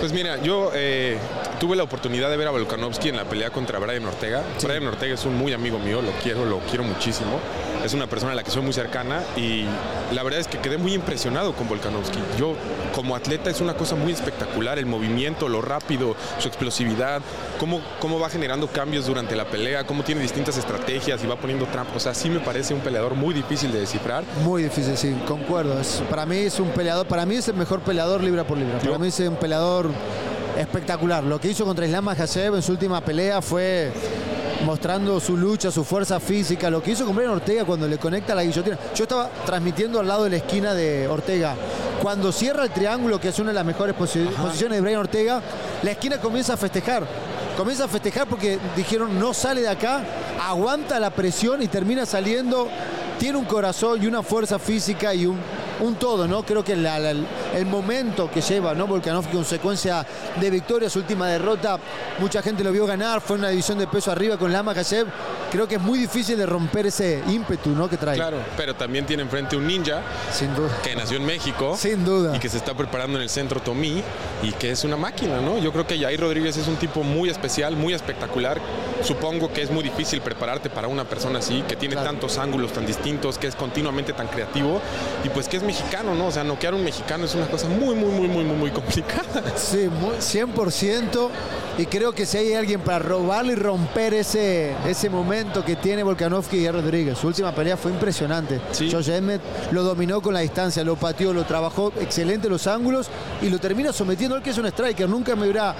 Pues mira, yo eh, tuve la oportunidad de ver a Volkanovski en la pelea contra Brian Ortega. Brian Ortega es un muy amigo mío, lo quiero, lo quiero muchísimo. Es una persona a la que soy muy cercana y la verdad es que quedé muy impresionado con Volkanovski. Yo, como atleta, es una cosa muy espectacular, el movimiento, lo rápido, su explosividad, cómo, cómo va generando cambios durante la pelea, cómo tiene distintas estrategias y va poniendo trampas. O sea, sí me parece un peleador muy difícil de descifrar. Muy difícil, sí, concuerdo. Es- para mí es un peleador, para mí es el mejor peleador libra por libra. Para mí es un peleador espectacular. Lo que hizo contra Islam Makhachev en su última pelea fue mostrando su lucha, su fuerza física, lo que hizo con Brian Ortega cuando le conecta la guillotina. Yo estaba transmitiendo al lado de la esquina de Ortega. Cuando cierra el triángulo, que es una de las mejores posi- posiciones de Brian Ortega, la esquina comienza a festejar. Comienza a festejar porque dijeron no sale de acá, aguanta la presión y termina saliendo. Tiene un corazón y una fuerza física y un, un todo, ¿no? Creo que la- la- el momento que lleva, ¿no? Volkanovski con secuencia de victorias, su última derrota, mucha gente lo vio ganar, fue una división de peso arriba con Lama Kashev. Creo que es muy difícil de romper ese ímpetu, ¿no? Que trae. Claro, pero también tiene enfrente un ninja Sin duda. que nació en México. Sin duda. Y que se está preparando en el centro Tomí y que es una máquina, ¿no? Yo creo que Jair Rodríguez es un tipo muy especial, muy espectacular. Supongo que es muy difícil prepararte para una persona así, que tiene tantos ángulos tan distintos, que es continuamente tan creativo y pues que es mexicano, ¿no? O sea, noquear a un mexicano es una cosa muy, muy, muy, muy, muy, muy complicada. Sí, muy- 100%. Y creo que si hay alguien para robarle y romper ese, ese momento que tiene Volkanovski y Rodríguez. Su última pelea fue impresionante. Josh Emmett lo dominó con la distancia, lo pateó, lo trabajó excelente los ángulos y lo termina sometiendo. Él que es un striker, nunca me hubiera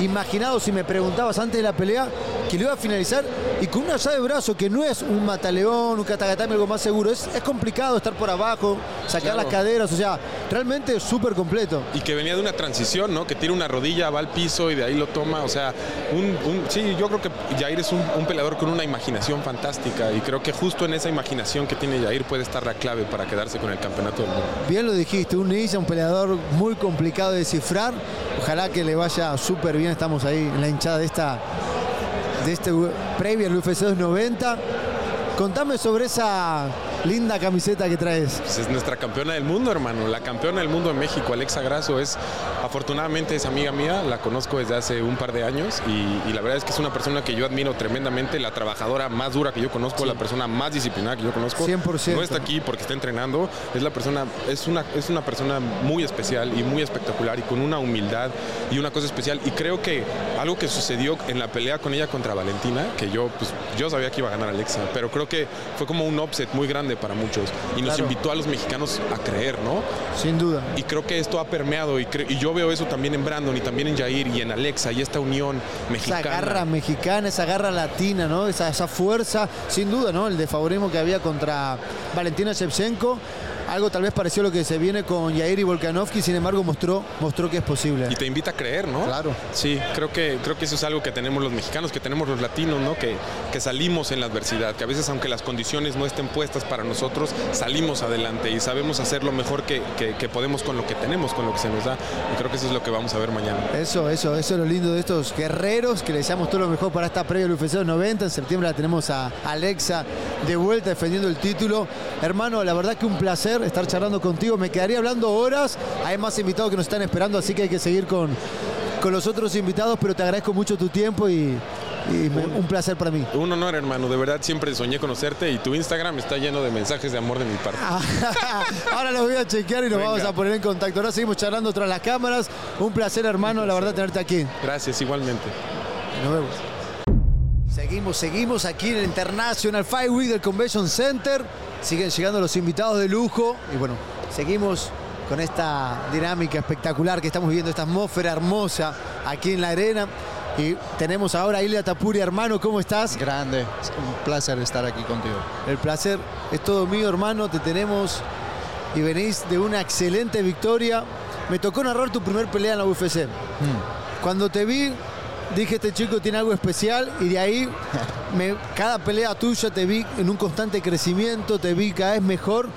imaginado si me preguntabas antes de la pelea que lo iba a finalizar y con una llave de brazo que no es un mataleón, un catagatame, algo más seguro. Es, es complicado estar por abajo, sacar Claro. las caderas, o sea, realmente súper completo. Y que venía de una transición, ¿no? Que tiene una rodilla, va al piso y de ahí lo toma. O sea, un, un- sí, yo creo que Jair es un, un peleador con una imaginación fantástica y creo que justo en esa imaginación que tiene Jair puede estar la clave para quedarse con el campeonato del mundo. Bien lo dijiste, un ninja, un peleador muy complicado de descifrar. Ojalá que le vaya súper bien. Estamos ahí en la hinchada de esta de este previa al UFC 290. Contame sobre esa linda camiseta que traes. Pues es nuestra campeona del mundo, hermano. La campeona del mundo de México, Alexa Grasso, es afortunadamente es amiga mía. La conozco desde hace un par de años y, y la verdad es que es una persona que yo admiro tremendamente. La trabajadora más dura que yo conozco, la persona más disciplinada que yo conozco. 100%. No está aquí porque está entrenando. Es la persona, es una, es una persona muy especial y muy espectacular y con una humildad y una cosa especial. Y creo que algo que sucedió en la pelea con ella contra Valentina, que yo, pues, yo sabía que iba a ganar Alexa, pero creo que fue como un upset muy grande para muchos y nos Claro. invitó a los mexicanos a creer, ¿no? Sin duda. Y creo que esto ha permeado y, yo veo eso también en Brandon y también en Jair y en Alexa y esta unión Esa mexicana. garra mexicana, esa garra latina, ¿no? Esa, esa fuerza, sin duda, ¿no? El de favorismo que había contra Valentina Shevchenko. Algo tal vez pareció lo que se viene con Yair y Volkanovski, sin embargo mostró, mostró que es posible. Y te invita a creer, ¿no? Claro. Sí, creo que, creo que eso es algo que tenemos los mexicanos, que tenemos los latinos, ¿no? Que, que salimos en la adversidad, que a veces aunque las condiciones no estén puestas para nosotros, salimos adelante y sabemos hacer lo mejor que, que- que podemos con lo que tenemos, con lo que se nos da. Y creo que eso es lo que vamos a ver mañana. Eso, eso, eso es lo lindo de estos guerreros, que le deseamos todo lo mejor para esta previa del UFC 90. En septiembre la tenemos a Alexa de vuelta defendiendo el título. Hermano, la verdad que un placer estar charlando contigo. Me quedaría hablando horas. Hay más invitados que nos están esperando, así que hay que seguir con, con los otros invitados, pero te agradezco mucho tu tiempo y, y me- un placer para mí. Un honor, hermano. De verdad, siempre soñé conocerte y tu Instagram está lleno de mensajes de amor de mi parte. Ahora los voy a chequear y nos Venga. vamos a poner en contacto. Ahora seguimos charlando tras las cámaras. Un placer, hermano, la verdad, tenerte aquí. Gracias, igualmente. Nos vemos. Seguimos, seguimos aquí en el International Fight Week del Convention Center. Siguen llegando los invitados de lujo. Y bueno, seguimos con esta dinámica espectacular que estamos viviendo, esta atmósfera hermosa aquí en la arena. Y tenemos ahora a Ilya Tapuri, hermano, ¿cómo estás? Grande, es un placer estar aquí contigo. El placer es todo mío, hermano. Te tenemos y venís de una excelente victoria. Me tocó narrar tu primer pelea en la UFC. Cuando te vi, dije, este chico tiene algo especial y de ahí, cada pelea tuya te vi en un constante crecimiento, te vi cada vez mejor.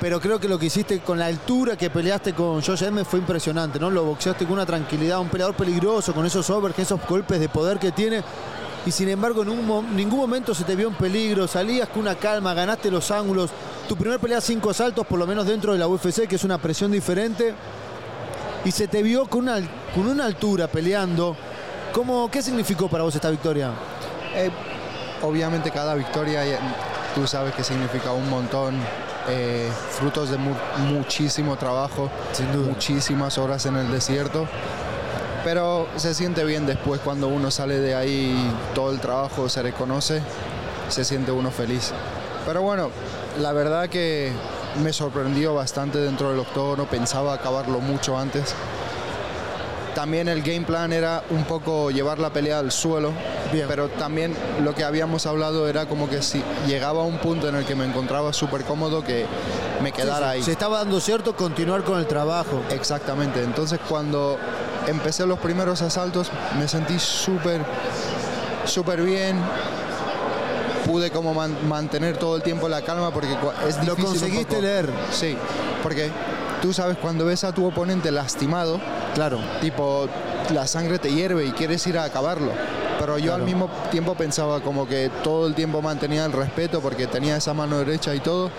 Pero creo que lo que hiciste con la altura que peleaste con Josh Emmett fue impresionante, ¿no? Lo boxeaste con una tranquilidad, un peleador peligroso, con esos overs, esos golpes de poder que tiene. Y sin embargo, en ningún momento se te vio en peligro, salías con una calma, ganaste los ángulos. Tu primer pelea cinco asaltos, por lo menos dentro de la UFC, que es una presión diferente. Y se te vio con una, con una altura peleando. ¿Cómo, ¿Qué significó para vos esta victoria? Eh, obviamente cada victoria, eh, tú sabes que significa un montón, eh, frutos de mu- muchísimo trabajo, muchísimas horas en el desierto. Pero se siente bien después cuando uno sale de ahí y todo el trabajo se reconoce, se siente uno feliz. Pero bueno, la verdad que me sorprendió bastante dentro del octógono, pensaba acabarlo mucho antes. También el game plan era un poco llevar la pelea al suelo, pero también lo que habíamos hablado era como que si llegaba a un punto en el que me encontraba súper cómodo que me quedara Sí, sí. ahí. Se estaba dando cierto continuar con el trabajo. Exactamente, entonces cuando empecé los primeros asaltos me sentí súper, súper bien. Pude como man- mantener todo el tiempo la calma porque es Lo difícil un conseguiste leer. Sí, porque tú sabes cuando ves a tu oponente lastimado, claro, tipo la sangre te hierve y quieres ir a acabarlo. Pero yo al mismo tiempo pensaba como que todo el tiempo mantenía el respeto porque tenía esa mano derecha y todo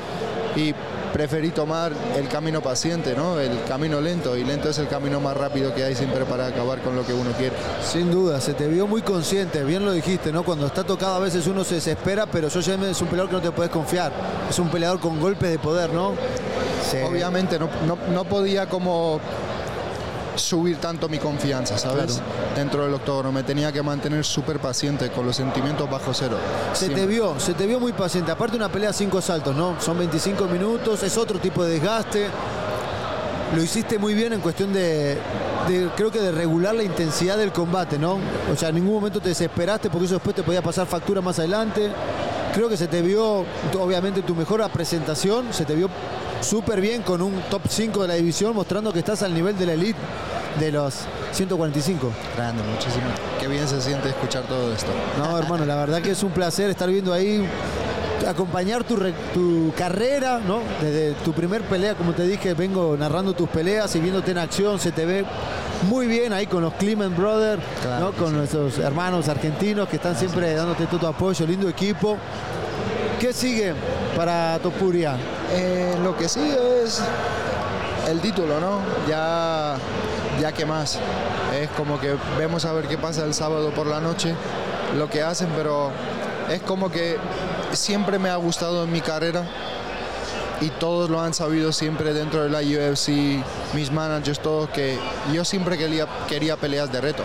y preferí tomar el camino paciente, ¿no? El camino lento y lento es el camino más rápido que hay siempre para acabar con lo que uno quiere. Sin duda, se te vio muy consciente, bien lo dijiste, ¿no? Cuando está tocado a veces uno se desespera, pero Emmett es un peleador que no te puedes confiar. Es un peleador con golpes de poder, ¿no? Obviamente no, no, no podía como subir tanto mi confianza, ¿sabes? Dentro del octógono me tenía que mantener súper paciente con los sentimientos bajo cero. Se te vio, se te vio muy paciente. Aparte una pelea a cinco saltos, ¿no? Son 25 minutos, es otro tipo de desgaste. Lo hiciste muy bien en cuestión de, de, creo que de regular la intensidad del combate, ¿no? O sea, en ningún momento te desesperaste porque eso después te podía pasar factura más adelante. Creo que se te vio, obviamente, tu mejor presentación, se te vio súper bien con un top 5 de la división, mostrando que estás al nivel de la elite de los 145. Grande, muchísimo. Qué bien se siente escuchar todo esto. No, hermano, la verdad que es un placer estar viendo ahí acompañar tu, re- tu carrera, ¿no? Desde tu primer pelea, como te dije, vengo narrando tus peleas y viéndote en acción, se te ve muy bien ahí con los Clement Brothers, ¿no? Con nuestros hermanos argentinos que están siempre dándote todo tu apoyo, lindo equipo. ¿Qué sigue para Topuria? Eh, lo que sigue es el título, ¿no? Ya, ya que más. Es como que vemos a ver qué pasa el sábado por la noche, lo que hacen, pero es como que siempre me ha gustado en mi carrera y todos lo han sabido siempre dentro de la UFC, mis managers, todos, que yo siempre quería, quería peleas de reto.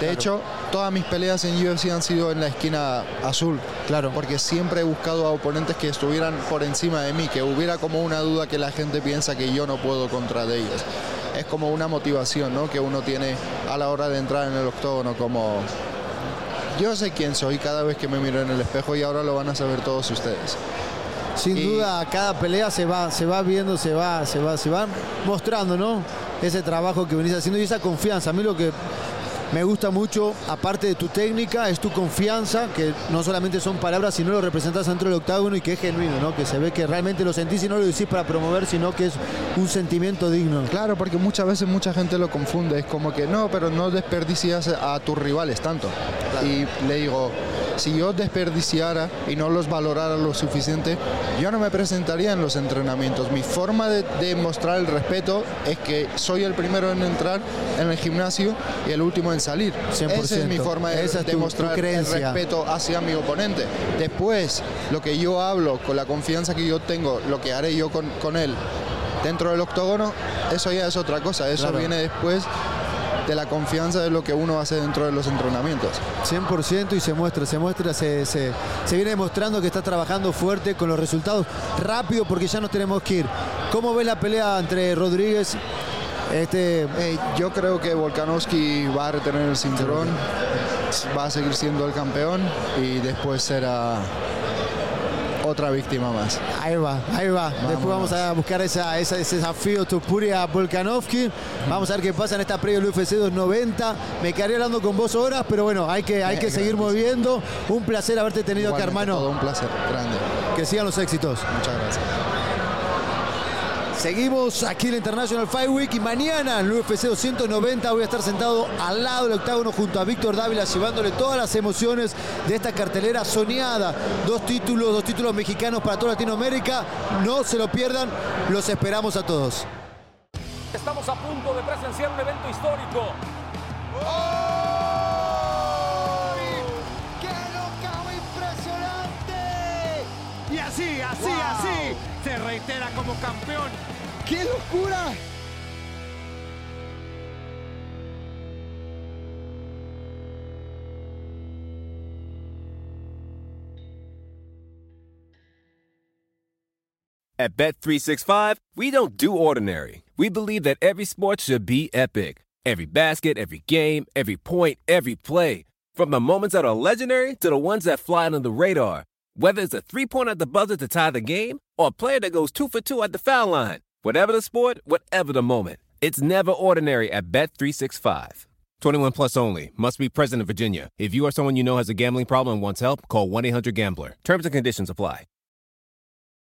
De hecho, todas mis peleas en UFC han sido en la esquina azul. Claro. Porque siempre he buscado a oponentes que estuvieran por encima de mí, que hubiera como una duda que la gente piensa que yo no puedo contra de ellos. Es como una motivación ¿no? que uno tiene a la hora de entrar en el octógono, como yo sé quién soy cada vez que me miro en el espejo y ahora lo van a saber todos ustedes. Sin duda, cada pelea se va, se va viendo, se va, se va, se va mostrando, ¿no? Ese trabajo que venís haciendo y esa confianza. A mí lo que me gusta mucho, aparte de tu técnica, es tu confianza, que no solamente son palabras, sino lo representas dentro del octágono y que es genuino, ¿no? Que se ve que realmente lo sentís y no lo decís para promover, sino que es un sentimiento digno. Claro, porque muchas veces mucha gente lo confunde. Es como que no, pero no desperdicias a tus rivales tanto. Y le digo, si yo desperdiciara y no los valorara lo suficiente, yo no me presentaría en los entrenamientos. Mi forma de, de mostrar el respeto es que soy el primero en entrar en el gimnasio y el último en salir. 100%. Esa es mi forma de, Esa es de tu- tu mostrar el respeto hacia mi oponente. Después, lo que yo hablo, con la confianza que yo tengo, lo que haré yo con, con él dentro del octógono, eso ya es otra cosa. Eso Claro. viene después de la confianza de lo que uno hace dentro de los entrenamientos. 100% y se muestra, se muestra, se, se- se viene demostrando que estás trabajando fuerte con los resultados rápido porque ya nos tenemos que ir. ¿Cómo ves la pelea entre Rodríguez? Este, yo creo que Volkanovski va a retener el cinturón, va a seguir siendo el campeón y después será otra víctima más. Ahí va, ahí va. Después vamos a buscar esa, esa- ese desafío Topuria Volkanovski. Vamos a ver qué pasa en esta previa del UFC 290. Me quedaría hablando con vos horas, pero bueno, hay que, hay que seguir moviendo. Un placer haberte tenido acá, hermano. Todo un placer, grande. Que sigan los éxitos. Muchas gracias. Seguimos aquí en la International Fight Week y mañana en el UFC 290 voy a estar sentado al lado del octágono junto a Víctor Dávila llevándole todas las emociones de esta cartelera soñada. Dos títulos, dos títulos mexicanos para toda Latinoamérica. No se lo pierdan, los esperamos a todos. Estamos a punto de presenciar un evento histórico. ¡Qué knockout impresionante! Y así, así, así, se reitera como campeón. ¡Qué locura! At Bet365, we don't do ordinary. We believe that every sport should be epic. Every basket, every game, every point, every play. From the moments that are legendary to the ones that fly under the radar. Whether it's a three pointer at the buzzer to tie the game or a player that goes two for two at the foul line. Whatever the sport, whatever the moment. It's never ordinary at Bet365. 21 plus only. Must be present in Virginia. If you or someone you know has a gambling problem and wants help, call 1 800 Gambler. Terms and conditions apply.